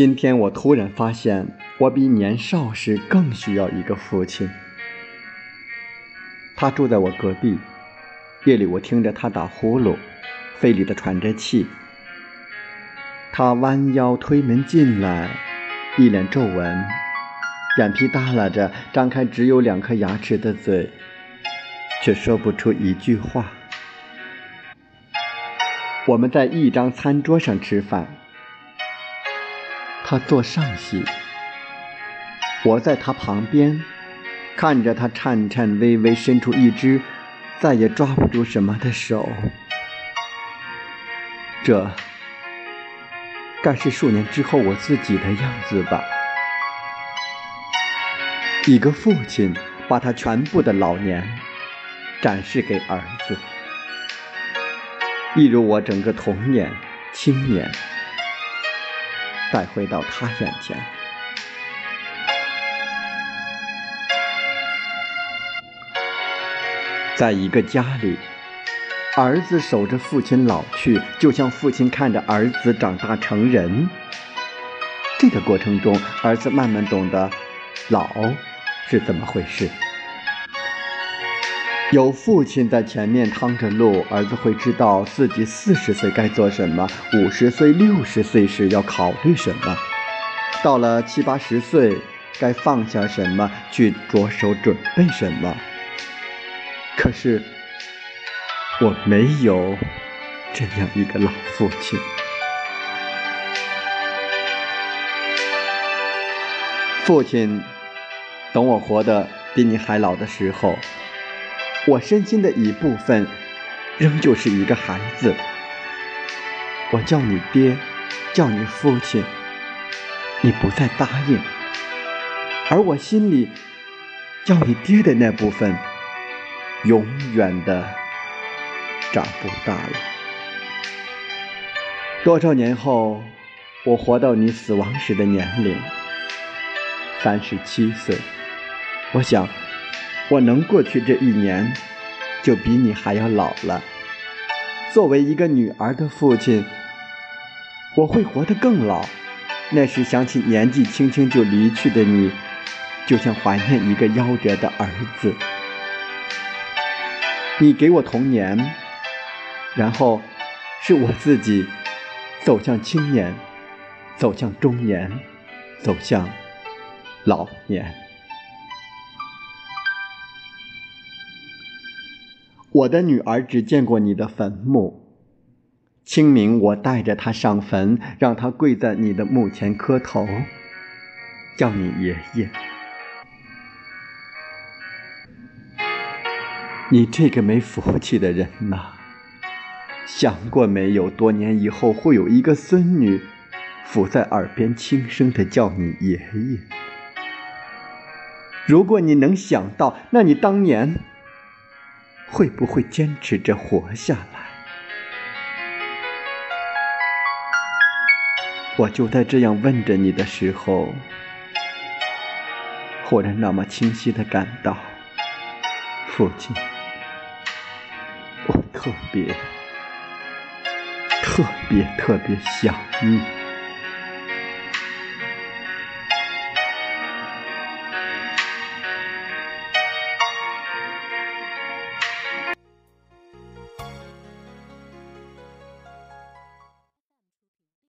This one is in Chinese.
今天我突然发现，我比年少时更需要一个父亲。他住在我隔壁，夜里我听着他打呼噜，肺里的喘着气。他弯腰推门进来，一脸皱纹，眼皮耷拉着，张开只有两颗牙齿的嘴，却说不出一句话。我们在一张餐桌上吃饭。他坐上席，我在他旁边，看着他颤颤巍巍伸出一只再也抓不住什么的手。这该是数年之后我自己的样子吧？一个父亲把他全部的老年展示给儿子，一如我整个童年、青年。带回到他眼前，在一个家里，儿子守着父亲老去，就像父亲看着儿子长大成人。这个过程中，儿子慢慢懂得老是怎么回事。有父亲在前面趟着路，儿子会知道自己四十岁该做什么，五十岁、六十岁时要考虑什么，到了七八十岁该放下什么，去着手准备什么。可是我没有这样一个老父亲。父亲，等我活得比你还老的时候。我身心的一部分，仍旧是一个孩子。我叫你爹，叫你父亲，你不再答应。而我心里叫你爹的那部分，永远的长不大了。多少年后，我活到你死亡时的年龄，三十七岁，我想。我能过去这一年，就比你还要老了。作为一个女儿的父亲，我会活得更老。那时想起年纪轻轻就离去的你，就像怀念一个夭折的儿子。你给我童年，然后是我自己走向青年，走向中年，走向老年。我的女儿只见过你的坟墓。清明，我带着她上坟，让她跪在你的墓前磕头，叫你爷爷。你这个没福气的人呐，想过没有？多年以后会有一个孙女，伏在耳边轻声的叫你爷爷。如果你能想到，那你当年。会不会坚持着活下来？我就在这样问着你的时候，忽然那么清晰的感到，父亲，我特别、特别、特别想你。